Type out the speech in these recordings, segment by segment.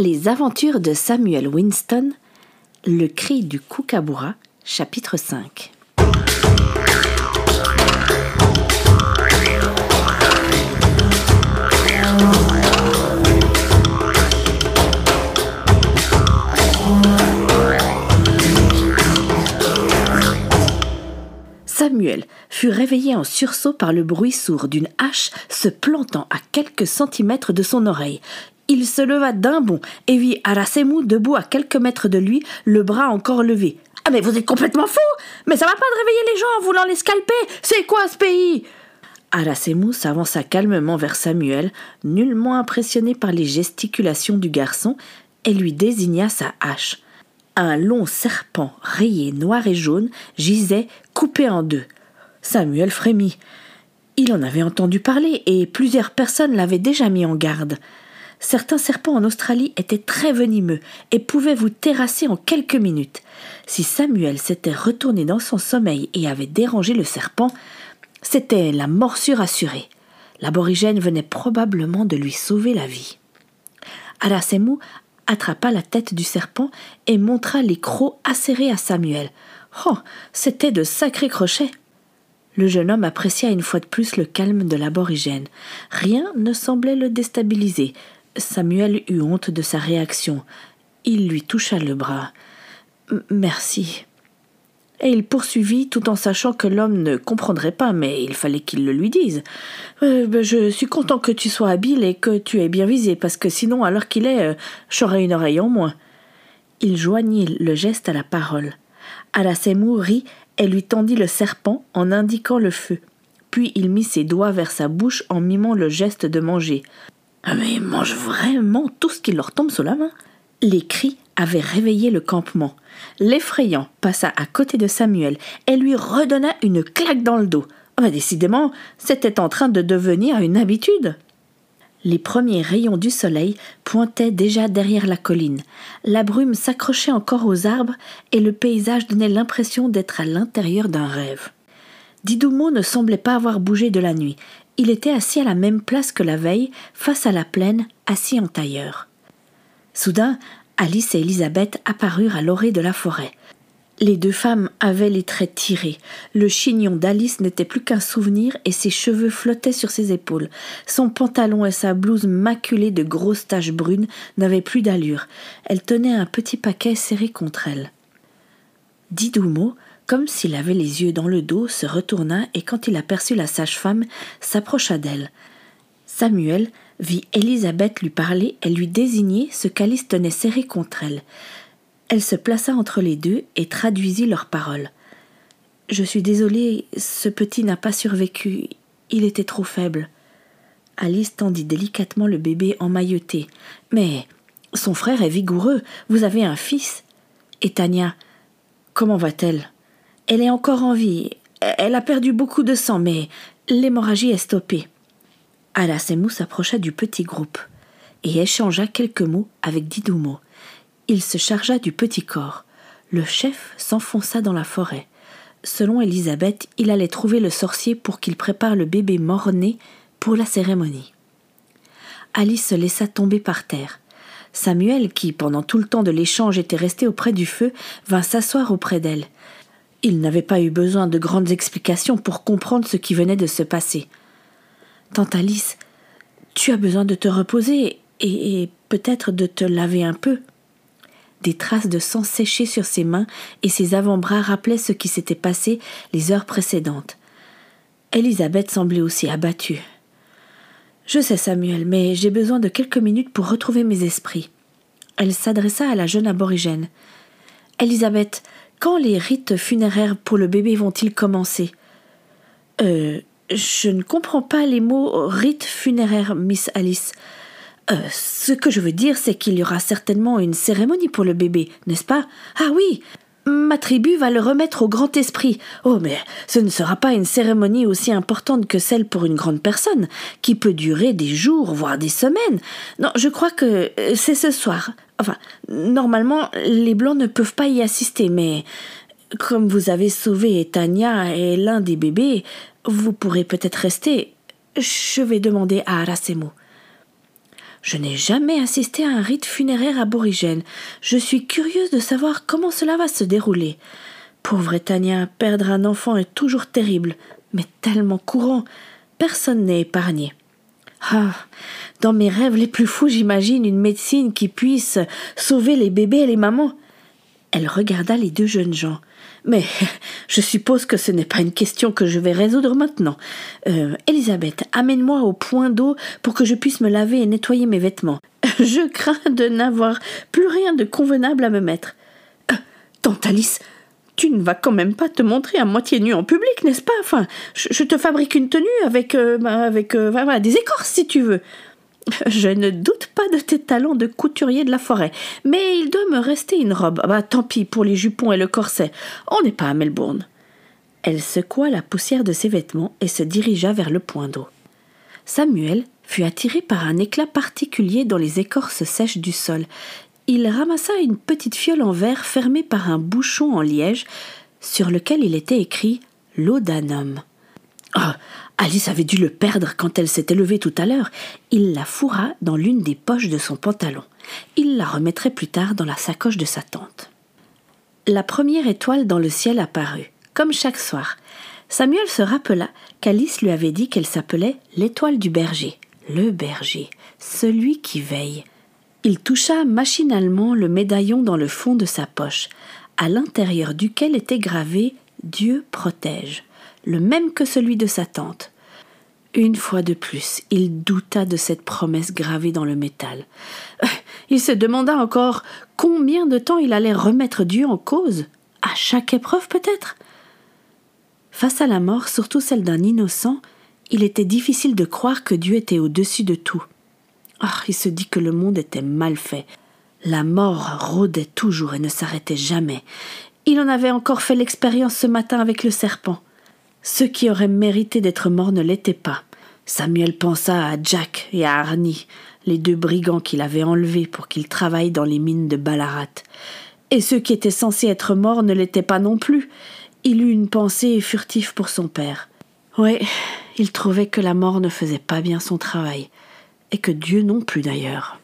Les aventures de Samuel Winston, Le cri du kookaburra, chapitre 5. Samuel fut réveillé en sursaut par le bruit sourd d'une hache se plantant à quelques centimètres de son oreille. Il se leva d'un bond et vit Arasemu debout à quelques mètres de lui, le bras encore levé. Ah mais vous êtes complètement fou Mais ça va pas de réveiller les gens en voulant les scalper C'est quoi ce pays? Arasemu s'avança calmement vers Samuel, nullement impressionné par les gesticulations du garçon, et lui désigna sa hache. Un long serpent rayé noir et jaune gisait coupé en deux. Samuel frémit. Il en avait entendu parler et plusieurs personnes l'avaient déjà mis en garde. Certains serpents en Australie étaient très venimeux et pouvaient vous terrasser en quelques minutes. Si Samuel s'était retourné dans son sommeil et avait dérangé le serpent, c'était la morsure assurée. L'aborigène venait probablement de lui sauver la vie. Arasemu attrapa la tête du serpent et montra les crocs acérés à Samuel. Oh, c'était de sacrés crochets. Le jeune homme apprécia une fois de plus le calme de l'aborigène. Rien ne semblait le déstabiliser. Samuel eut honte de sa réaction. Il lui toucha le bras. Merci. Et il poursuivit tout en sachant que l'homme ne comprendrait pas, mais il fallait qu'il le lui dise. Euh, ben, je suis content que tu sois habile et que tu aies bien visé, parce que sinon, à l'heure qu'il est, euh, j'aurais une oreille en moins. Il joignit le geste à la parole. Alasemou rit et lui tendit le serpent en indiquant le feu. Puis il mit ses doigts vers sa bouche en mimant le geste de manger. Ah, mais ils mangent vraiment tout ce qui leur tombe sous la main. Les cris avaient réveillé le campement. L'effrayant passa à côté de Samuel et lui redonna une claque dans le dos. Ah, décidément, c'était en train de devenir une habitude. Les premiers rayons du soleil pointaient déjà derrière la colline. La brume s'accrochait encore aux arbres et le paysage donnait l'impression d'être à l'intérieur d'un rêve. Didoumo ne semblait pas avoir bougé de la nuit. Il était assis à la même place que la veille, face à la plaine, assis en tailleur. Soudain, Alice et Elisabeth apparurent à l'orée de la forêt. Les deux femmes avaient les traits tirés. Le chignon d'Alice n'était plus qu'un souvenir et ses cheveux flottaient sur ses épaules. Son pantalon et sa blouse maculée de grosses taches brunes n'avaient plus d'allure. Elle tenait un petit paquet serré contre elle. Didoumo, comme s'il avait les yeux dans le dos, se retourna et quand il aperçut la sage-femme, s'approcha d'elle. Samuel vit Élisabeth lui parler et lui désigner ce qu'Alice tenait serré contre elle. Elle se plaça entre les deux et traduisit leurs paroles. Je suis désolée, ce petit n'a pas survécu. Il était trop faible. Alice tendit délicatement le bébé emmailloté. Mais son frère est vigoureux. Vous avez un fils. Et Tania, comment va-t-elle? Elle est encore en vie. Elle a perdu beaucoup de sang, mais l'hémorragie est stoppée. Alasemou s'approcha du petit groupe et échangea quelques mots avec Didoumo. Il se chargea du petit corps. Le chef s'enfonça dans la forêt. Selon Élisabeth, il allait trouver le sorcier pour qu'il prépare le bébé mort-né pour la cérémonie. Alice se laissa tomber par terre. Samuel, qui pendant tout le temps de l'échange était resté auprès du feu, vint s'asseoir auprès d'elle. Il n'avait pas eu besoin de grandes explications pour comprendre ce qui venait de se passer. Tante Alice, tu as besoin de te reposer et, peut-être de te laver un peu. Des traces de sang séchées sur ses mains et ses avant-bras rappelaient ce qui s'était passé les heures précédentes. Elisabeth semblait aussi abattue. Je sais, Samuel, mais j'ai besoin de quelques minutes pour retrouver mes esprits. Elle s'adressa à la jeune aborigène. Elisabeth, quand les rites funéraires pour le bébé vont-ils commencer? Euh. Je ne comprends pas les mots rites funéraires, Miss Alice. Euh, ce que je veux dire, c'est qu'il y aura certainement une cérémonie pour le bébé, n'est-ce pas? Ah oui Ma tribu va le remettre au grand esprit. Oh, mais ce ne sera pas une cérémonie aussi importante que celle pour une grande personne, qui peut durer des jours, voire des semaines. Non, je crois que euh, c'est ce soir. Enfin, normalement, les Blancs ne peuvent pas y assister, mais comme vous avez sauvé Tania et l'un des bébés, vous pourrez peut-être rester. Je vais demander à Arasemo. Je n'ai jamais assisté à un rite funéraire aborigène. Je suis curieuse de savoir comment cela va se dérouler. Pauvre Etania, perdre un enfant est toujours terrible, mais tellement courant. Personne n'est épargné. Ah. Dans mes rêves les plus fous, j'imagine une médecine qui puisse sauver les bébés et les mamans. Elle regarda les deux jeunes gens. Mais je suppose que ce n'est pas une question que je vais résoudre maintenant. Euh, Elisabeth, amène-moi au point d'eau pour que je puisse me laver et nettoyer mes vêtements. Je crains de n'avoir plus rien de convenable à me mettre. Euh, tante Alice, tu ne vas quand même pas te montrer à moitié nue en public, n'est-ce pas? Enfin, je, te fabrique une tenue avec, euh, bah, avec euh, des écorces si tu veux. Je ne doute pas de tes talents de couturier de la forêt, mais il doit me rester une robe. Bah, tant pis pour les jupons et le corset. On n'est pas à Melbourne. Elle secoua la poussière de ses vêtements et se dirigea vers le point d'eau. Samuel fut attiré par un éclat particulier dans les écorces sèches du sol. Il ramassa une petite fiole en verre fermée par un bouchon en liège sur lequel il était écrit L'eau d'un. Oh, Alice avait dû le perdre quand elle s'était levée tout à l'heure. Il la fourra dans l'une des poches de son pantalon. Il la remettrait plus tard dans la sacoche de sa tante. La première étoile dans le ciel apparut, comme chaque soir. Samuel se rappela qu'Alice lui avait dit qu'elle s'appelait l'étoile du berger, le berger, celui qui veille. Il toucha machinalement le médaillon dans le fond de sa poche, à l'intérieur duquel était gravé Dieu protège le même que celui de sa tante. Une fois de plus, il douta de cette promesse gravée dans le métal. Il se demanda encore combien de temps il allait remettre Dieu en cause, à chaque épreuve peut-être. Face à la mort, surtout celle d'un innocent, il était difficile de croire que Dieu était au-dessus de tout. Ah, il se dit que le monde était mal fait. La mort rôdait toujours et ne s'arrêtait jamais. Il en avait encore fait l'expérience ce matin avec le serpent. Ceux qui auraient mérité d'être morts ne l'étaient pas. Samuel pensa à Jack et à Arnie, les deux brigands qu'il avait enlevés pour qu'ils travaillent dans les mines de Ballarat. Et ceux qui étaient censés être morts ne l'étaient pas non plus. Il eut une pensée furtive pour son père. Oui, il trouvait que la mort ne faisait pas bien son travail, et que Dieu non plus d'ailleurs.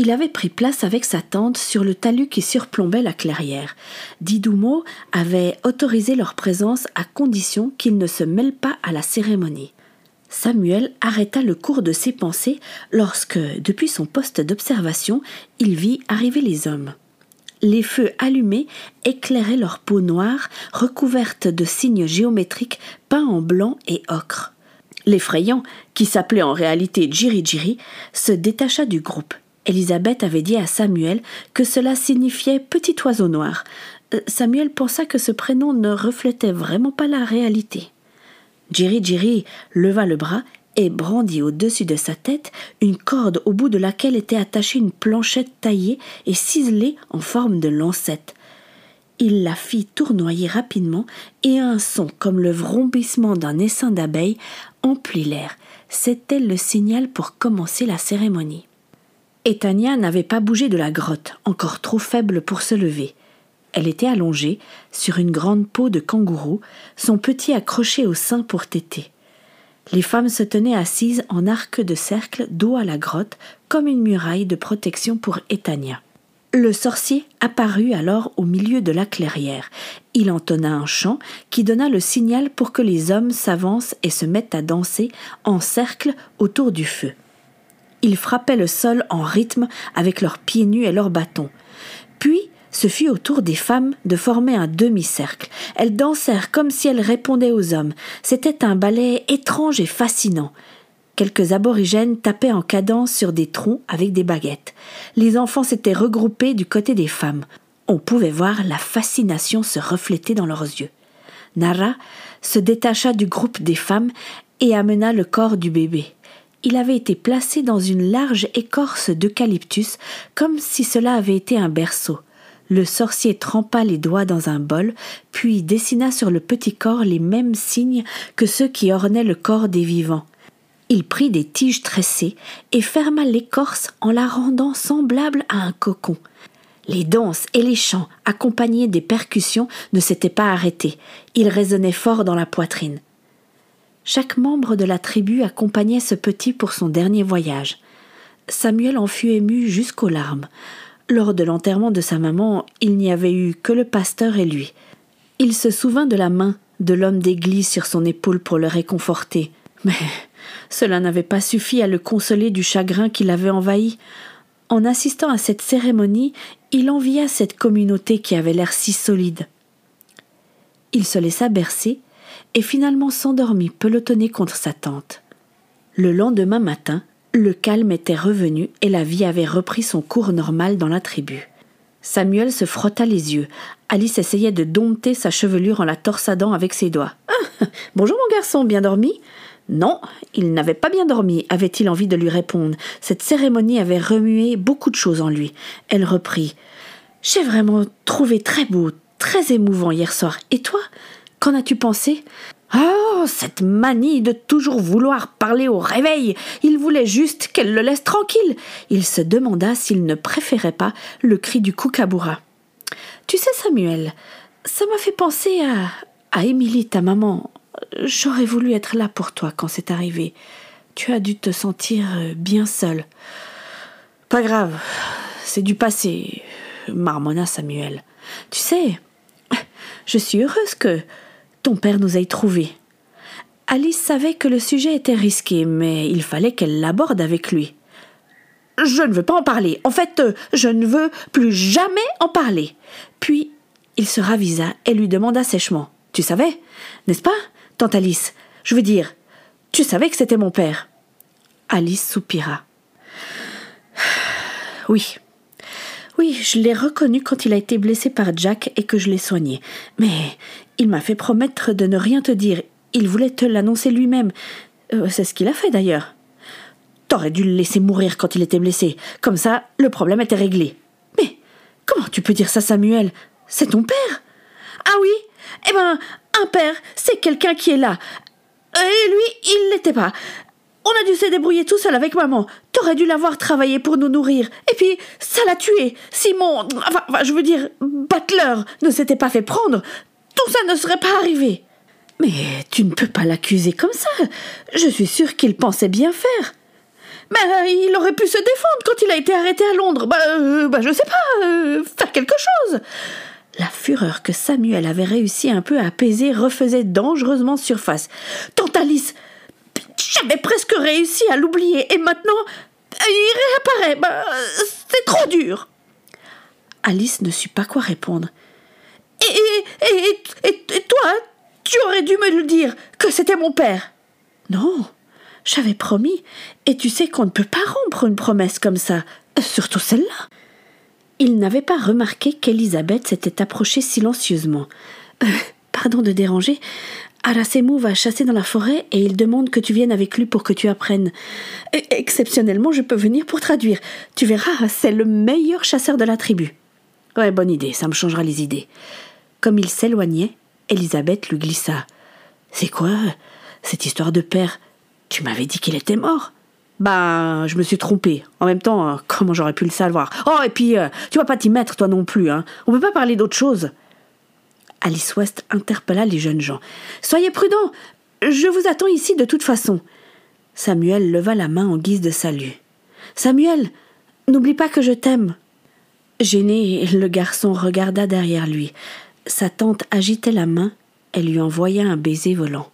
Il avait pris place avec sa tante sur le talus qui surplombait la clairière. Didoumo avait autorisé leur présence à condition qu'ils ne se mêlent pas à la cérémonie. Samuel arrêta le cours de ses pensées lorsque, depuis son poste d'observation, il vit arriver les hommes. Les feux allumés éclairaient leur peau noire, recouverte de signes géométriques peints en blanc et ocre. L'effrayant, qui s'appelait en réalité Jiri Jiri, se détacha du groupe. Élisabeth avait dit à Samuel que cela signifiait petit oiseau noir. Euh, Samuel pensa que ce prénom ne reflétait vraiment pas la réalité. Jiri Jiri leva le bras et brandit au-dessus de sa tête une corde au bout de laquelle était attachée une planchette taillée et ciselée en forme de lancette. Il la fit tournoyer rapidement et un son comme le vrombissement d'un essaim d'abeilles l'air. C'était le signal pour commencer la cérémonie. Etania n'avait pas bougé de la grotte, encore trop faible pour se lever. Elle était allongée sur une grande peau de kangourou, son petit accroché au sein pour téter. Les femmes se tenaient assises en arc de cercle dos à la grotte, comme une muraille de protection pour Etania. Le sorcier apparut alors au milieu de la clairière. Il entonna un chant qui donna le signal pour que les hommes s'avancent et se mettent à danser en cercle autour du feu. Ils frappaient le sol en rythme avec leurs pieds nus et leurs bâtons. Puis, ce fut au tour des femmes de former un demi-cercle. Elles dansèrent comme si elles répondaient aux hommes. C'était un ballet étrange et fascinant. Quelques aborigènes tapaient en cadence sur des troncs avec des baguettes. Les enfants s'étaient regroupés du côté des femmes. On pouvait voir la fascination se refléter dans leurs yeux. Nara se détacha du groupe des femmes et amena le corps du bébé il avait été placé dans une large écorce d'eucalyptus, comme si cela avait été un berceau. Le sorcier trempa les doigts dans un bol, puis dessina sur le petit corps les mêmes signes que ceux qui ornaient le corps des vivants. Il prit des tiges tressées et ferma l'écorce en la rendant semblable à un cocon. Les danses et les chants, accompagnés des percussions, ne s'étaient pas arrêtés. Ils résonnaient fort dans la poitrine. Chaque membre de la tribu accompagnait ce petit pour son dernier voyage. Samuel en fut ému jusqu'aux larmes. Lors de l'enterrement de sa maman, il n'y avait eu que le pasteur et lui. Il se souvint de la main de l'homme d'église sur son épaule pour le réconforter. Mais cela n'avait pas suffi à le consoler du chagrin qui l'avait envahi. En assistant à cette cérémonie, il envia cette communauté qui avait l'air si solide. Il se laissa bercer et finalement s'endormit pelotonné contre sa tante. Le lendemain matin, le calme était revenu et la vie avait repris son cours normal dans la tribu. Samuel se frotta les yeux. Alice essayait de dompter sa chevelure en la torsadant avec ses doigts. Ah, bonjour mon garçon, bien dormi? Non, il n'avait pas bien dormi, avait-il envie de lui répondre. Cette cérémonie avait remué beaucoup de choses en lui. Elle reprit. J'ai vraiment trouvé très beau, très émouvant hier soir. Et toi Qu'en as-tu pensé? Oh, cette manie de toujours vouloir parler au réveil. Il voulait juste qu'elle le laisse tranquille. Il se demanda s'il ne préférait pas le cri du kookaburra. Tu sais, Samuel, ça m'a fait penser à. à Émilie, ta maman. J'aurais voulu être là pour toi quand c'est arrivé. Tu as dû te sentir euh, bien seul. Pas grave, c'est du passé, marmonna Samuel. Tu sais, je suis heureuse que ton père nous ait trouvés. Alice savait que le sujet était risqué, mais il fallait qu'elle l'aborde avec lui. Je ne veux pas en parler. En fait, je ne veux plus jamais en parler. Puis, il se ravisa et lui demanda sèchement. Tu savais, n'est-ce pas, tante Alice Je veux dire, tu savais que c'était mon père. Alice soupira. Oui. Oui, je l'ai reconnu quand il a été blessé par Jack et que je l'ai soigné. Mais il m'a fait promettre de ne rien te dire. Il voulait te l'annoncer lui-même. Euh, c'est ce qu'il a fait d'ailleurs. T'aurais dû le laisser mourir quand il était blessé. Comme ça, le problème était réglé. Mais comment tu peux dire ça, Samuel? C'est ton père? Ah oui? Eh ben, un père, c'est quelqu'un qui est là. Et lui, il l'était pas. On a dû se débrouiller tout seul avec maman. T'aurais dû l'avoir travaillé pour nous nourrir. Et puis, ça l'a tué. Simon, enfin, je veux dire, Butler ne s'était pas fait prendre tout ça ne serait pas arrivé. Mais tu ne peux pas l'accuser comme ça. Je suis sûre qu'il pensait bien faire. Mais euh, il aurait pu se défendre quand il a été arrêté à Londres. Bah, euh, bah je sais pas, euh, faire quelque chose. La fureur que Samuel avait réussi un peu à apaiser refaisait dangereusement surface. Tante Alice, j'avais presque réussi à l'oublier et maintenant il réapparaît. Bah, c'est trop dur. Alice ne sut pas quoi répondre. Et, et, et, toi, tu aurais dû me le dire, que c'était mon père. Non, j'avais promis, et tu sais qu'on ne peut pas rompre une promesse comme ça, surtout celle-là. Il n'avait pas remarqué qu'Elisabeth s'était approchée silencieusement. Euh, pardon de déranger. Arasemu va chasser dans la forêt et il demande que tu viennes avec lui pour que tu apprennes. Exceptionnellement, je peux venir pour traduire. Tu verras, c'est le meilleur chasseur de la tribu. Ouais, bonne idée, ça me changera les idées. Comme il s'éloignait, Elisabeth lui glissa. C'est quoi cette histoire de père? Tu m'avais dit qu'il était mort. Ben, je me suis trompée. En même temps, euh, comment j'aurais pu le savoir? Oh, et puis, euh, tu vas pas t'y mettre, toi non plus, hein On peut pas parler d'autre chose. Alice West interpella les jeunes gens. Soyez prudents Je vous attends ici de toute façon. Samuel leva la main en guise de salut. Samuel, n'oublie pas que je t'aime. Gêné, le garçon regarda derrière lui. Sa tante agitait la main, elle lui envoya un baiser volant.